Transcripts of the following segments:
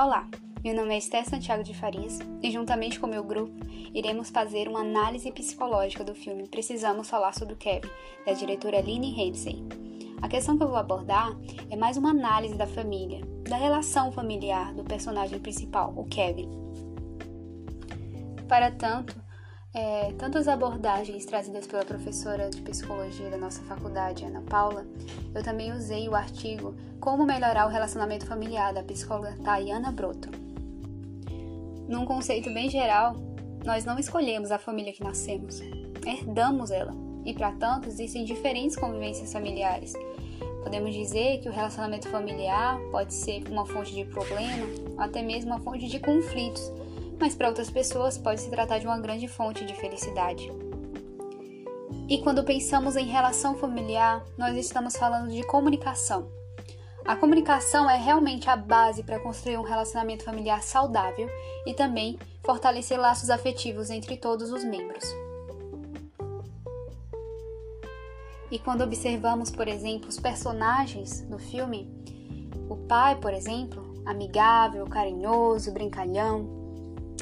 Olá, meu nome é Esther Santiago de Farias e, juntamente com meu grupo, iremos fazer uma análise psicológica do filme Precisamos Falar sobre o Kevin, da diretora Lynne Ramsey. A questão que eu vou abordar é mais uma análise da família, da relação familiar do personagem principal, o Kevin. Para tanto, é, tanto as abordagens trazidas pela professora de psicologia da nossa faculdade, Ana Paula, eu também usei o artigo Como Melhorar o Relacionamento Familiar, da psicóloga Tayana Broto. Num conceito bem geral, nós não escolhemos a família que nascemos, herdamos ela, e para tanto existem diferentes convivências familiares. Podemos dizer que o relacionamento familiar pode ser uma fonte de problema, ou até mesmo uma fonte de conflitos mas para outras pessoas pode se tratar de uma grande fonte de felicidade. E quando pensamos em relação familiar, nós estamos falando de comunicação. A comunicação é realmente a base para construir um relacionamento familiar saudável e também fortalecer laços afetivos entre todos os membros. E quando observamos, por exemplo, os personagens do filme, o pai, por exemplo, amigável, carinhoso, brincalhão,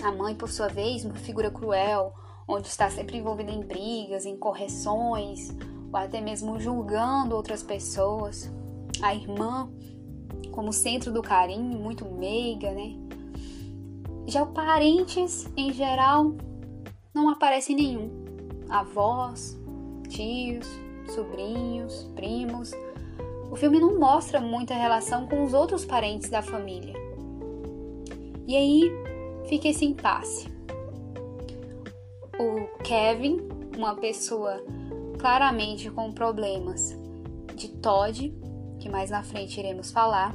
a mãe, por sua vez, uma figura cruel, onde está sempre envolvida em brigas, em correções, ou até mesmo julgando outras pessoas. A irmã, como centro do carinho, muito meiga, né? Já os parentes, em geral, não aparece nenhum. Avós, tios, sobrinhos, primos. O filme não mostra muita relação com os outros parentes da família. E aí, fica esse impasse. O Kevin, uma pessoa claramente com problemas de Todd, que mais na frente iremos falar,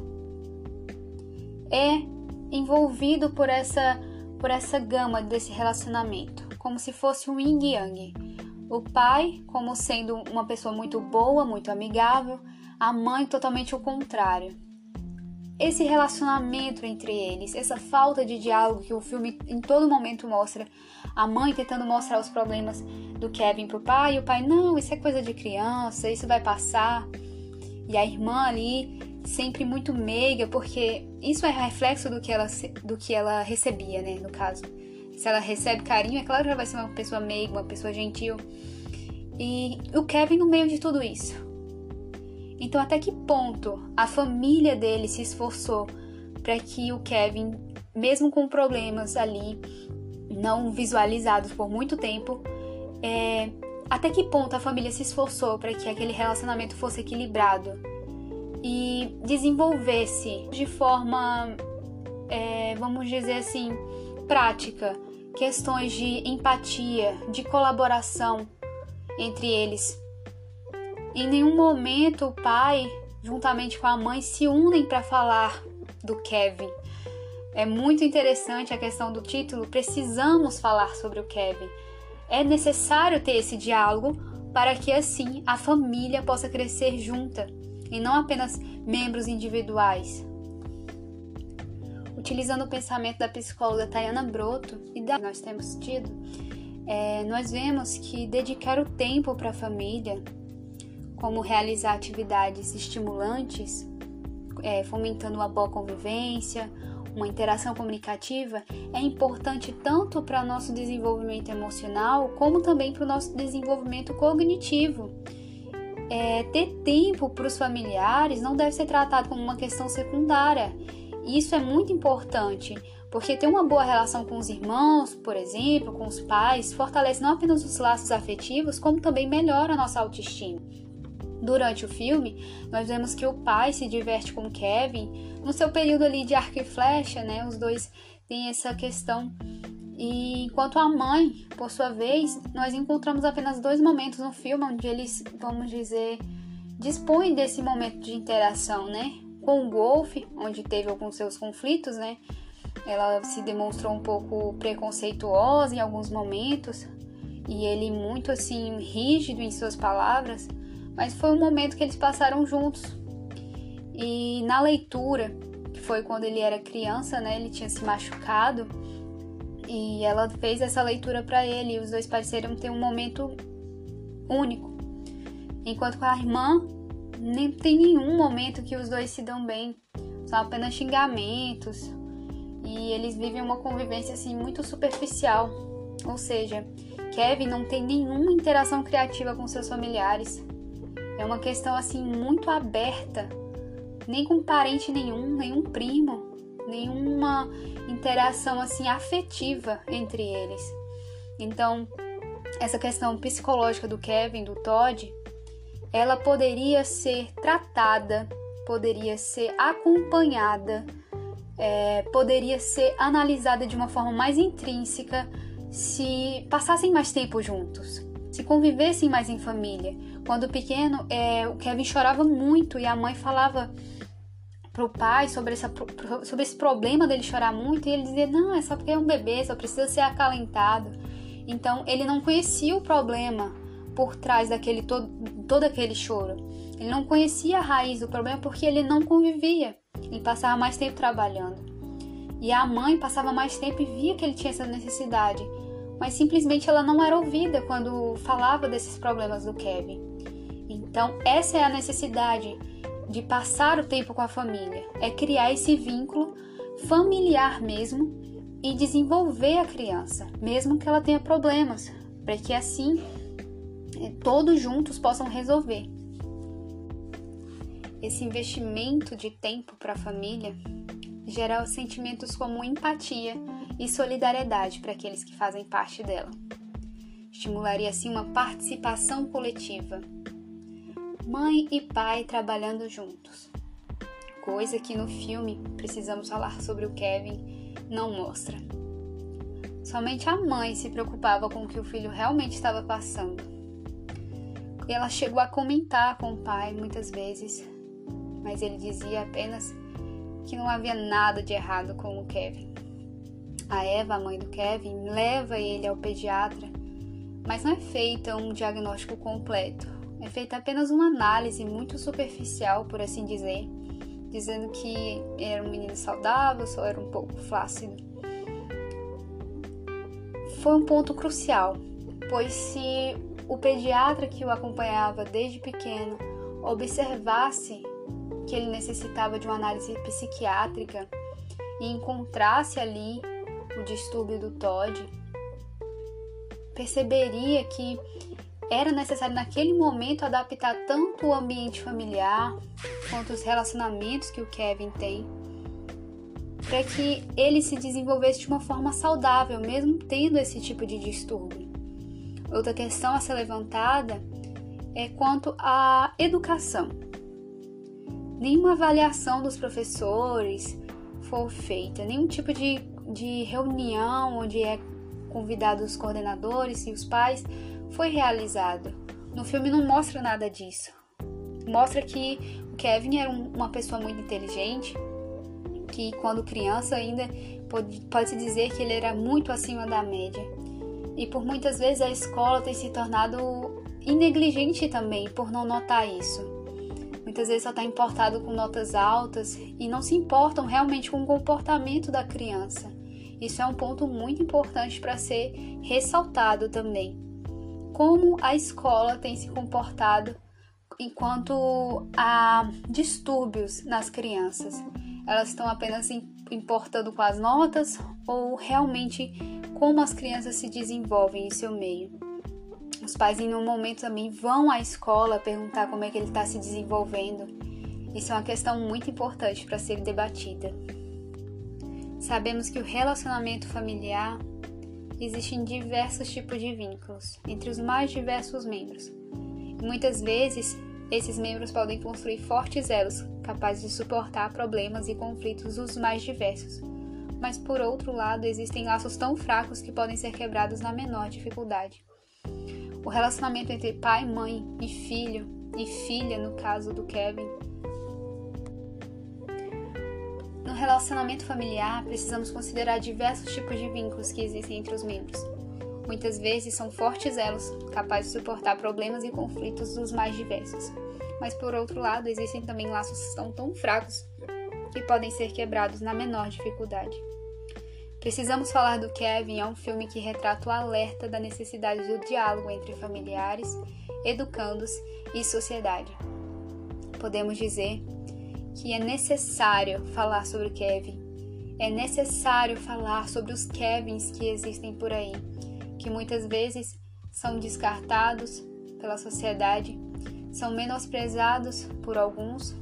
é envolvido por essa por essa gama desse relacionamento, como se fosse um yin yang. O pai, como sendo uma pessoa muito boa, muito amigável, a mãe totalmente o contrário esse relacionamento entre eles, essa falta de diálogo que o filme em todo momento mostra, a mãe tentando mostrar os problemas do Kevin pro pai, e o pai, não, isso é coisa de criança, isso vai passar. E a irmã ali sempre muito meiga, porque isso é reflexo do que ela, do que ela recebia, né, no caso. Se ela recebe carinho, é claro que ela vai ser uma pessoa meiga, uma pessoa gentil. E o Kevin no meio de tudo isso então, até que ponto a família dele se esforçou para que o Kevin, mesmo com problemas ali não visualizados por muito tempo, é, até que ponto a família se esforçou para que aquele relacionamento fosse equilibrado e desenvolvesse de forma, é, vamos dizer assim, prática, questões de empatia, de colaboração entre eles em nenhum momento o pai, juntamente com a mãe, se unem para falar do Kevin. É muito interessante a questão do título. Precisamos falar sobre o Kevin. É necessário ter esse diálogo para que assim a família possa crescer junta e não apenas membros individuais. Utilizando o pensamento da psicóloga Tayana Broto e da que nós temos tido, é, nós vemos que dedicar o tempo para a família como realizar atividades estimulantes, é, fomentando uma boa convivência, uma interação comunicativa, é importante tanto para nosso desenvolvimento emocional, como também para o nosso desenvolvimento cognitivo. É, ter tempo para os familiares não deve ser tratado como uma questão secundária. Isso é muito importante, porque ter uma boa relação com os irmãos, por exemplo, com os pais, fortalece não apenas os laços afetivos, como também melhora a nossa autoestima. Durante o filme, nós vemos que o pai se diverte com Kevin no seu período ali de arco e flecha, né? Os dois têm essa questão. E enquanto a mãe, por sua vez, nós encontramos apenas dois momentos no filme onde eles, vamos dizer, dispõem desse momento de interação, né? Com o Wolf, onde teve alguns seus conflitos, né? Ela se demonstrou um pouco preconceituosa em alguns momentos e ele muito assim rígido em suas palavras mas foi um momento que eles passaram juntos. E na leitura, que foi quando ele era criança, né, ele tinha se machucado, e ela fez essa leitura para ele, e os dois pareceram ter um momento único. Enquanto com a irmã, nem tem nenhum momento que os dois se dão bem, são apenas xingamentos. e eles vivem uma convivência assim muito superficial. Ou seja, Kevin não tem nenhuma interação criativa com seus familiares. É uma questão assim muito aberta, nem com parente nenhum, nenhum primo, nenhuma interação assim afetiva entre eles. Então, essa questão psicológica do Kevin, do Todd, ela poderia ser tratada, poderia ser acompanhada, é, poderia ser analisada de uma forma mais intrínseca se passassem mais tempo juntos, se convivessem mais em família. Quando pequeno, é, o Kevin chorava muito e a mãe falava pro pai sobre, essa, sobre esse problema dele chorar muito e ele dizia: Não, é só porque é um bebê, só precisa ser acalentado. Então ele não conhecia o problema por trás daquele todo, todo aquele choro. Ele não conhecia a raiz do problema porque ele não convivia. Ele passava mais tempo trabalhando. E a mãe passava mais tempo e via que ele tinha essa necessidade, mas simplesmente ela não era ouvida quando falava desses problemas do Kevin. Então, essa é a necessidade de passar o tempo com a família, é criar esse vínculo familiar mesmo e desenvolver a criança, mesmo que ela tenha problemas, para que assim eh, todos juntos possam resolver. Esse investimento de tempo para a família gera sentimentos como empatia e solidariedade para aqueles que fazem parte dela. Estimularia assim uma participação coletiva. Mãe e pai trabalhando juntos. Coisa que no filme precisamos falar sobre o Kevin não mostra. Somente a mãe se preocupava com o que o filho realmente estava passando. E ela chegou a comentar com o pai muitas vezes, mas ele dizia apenas que não havia nada de errado com o Kevin. A Eva, a mãe do Kevin, leva ele ao pediatra, mas não é feita um diagnóstico completo. É feita apenas uma análise muito superficial, por assim dizer, dizendo que era um menino saudável, só era um pouco flácido. Foi um ponto crucial, pois se o pediatra que o acompanhava desde pequeno observasse que ele necessitava de uma análise psiquiátrica e encontrasse ali o distúrbio do TOD, perceberia que era necessário naquele momento adaptar tanto o ambiente familiar quanto os relacionamentos que o Kevin tem para que ele se desenvolvesse de uma forma saudável, mesmo tendo esse tipo de distúrbio. Outra questão a ser levantada é quanto à educação. Nenhuma avaliação dos professores foi feita, nenhum tipo de, de reunião onde é convidados os coordenadores e os pais foi realizado. No filme não mostra nada disso. Mostra que o Kevin era uma pessoa muito inteligente, que quando criança ainda pode, pode se dizer que ele era muito acima da média. E por muitas vezes a escola tem se tornado inegligente também por não notar isso. Muitas vezes só está importado com notas altas e não se importam realmente com o comportamento da criança. Isso é um ponto muito importante para ser ressaltado também como a escola tem se comportado enquanto há distúrbios nas crianças. Elas estão apenas importando com as notas ou realmente como as crianças se desenvolvem em seu meio. Os pais, em um momento, também vão à escola perguntar como é que ele está se desenvolvendo. Isso é uma questão muito importante para ser debatida. Sabemos que o relacionamento familiar existem diversos tipos de vínculos entre os mais diversos membros. Muitas vezes, esses membros podem construir fortes elos capazes de suportar problemas e conflitos dos mais diversos. Mas por outro lado, existem laços tão fracos que podem ser quebrados na menor dificuldade. O relacionamento entre pai, mãe e filho, e filha no caso do Kevin, relacionamento familiar, precisamos considerar diversos tipos de vínculos que existem entre os membros. Muitas vezes são fortes elos, capazes de suportar problemas e conflitos dos mais diversos. Mas por outro lado, existem também laços que são tão fracos que podem ser quebrados na menor dificuldade. Precisamos falar do Kevin é um filme que retrata o alerta da necessidade do diálogo entre familiares, educandos e sociedade. Podemos dizer que é necessário falar sobre Kevin. É necessário falar sobre os Kevins que existem por aí, que muitas vezes são descartados pela sociedade, são menosprezados por alguns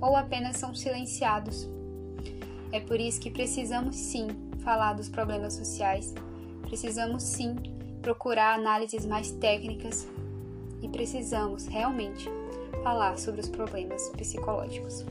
ou apenas são silenciados. É por isso que precisamos sim falar dos problemas sociais, precisamos sim procurar análises mais técnicas e precisamos realmente falar sobre os problemas psicológicos.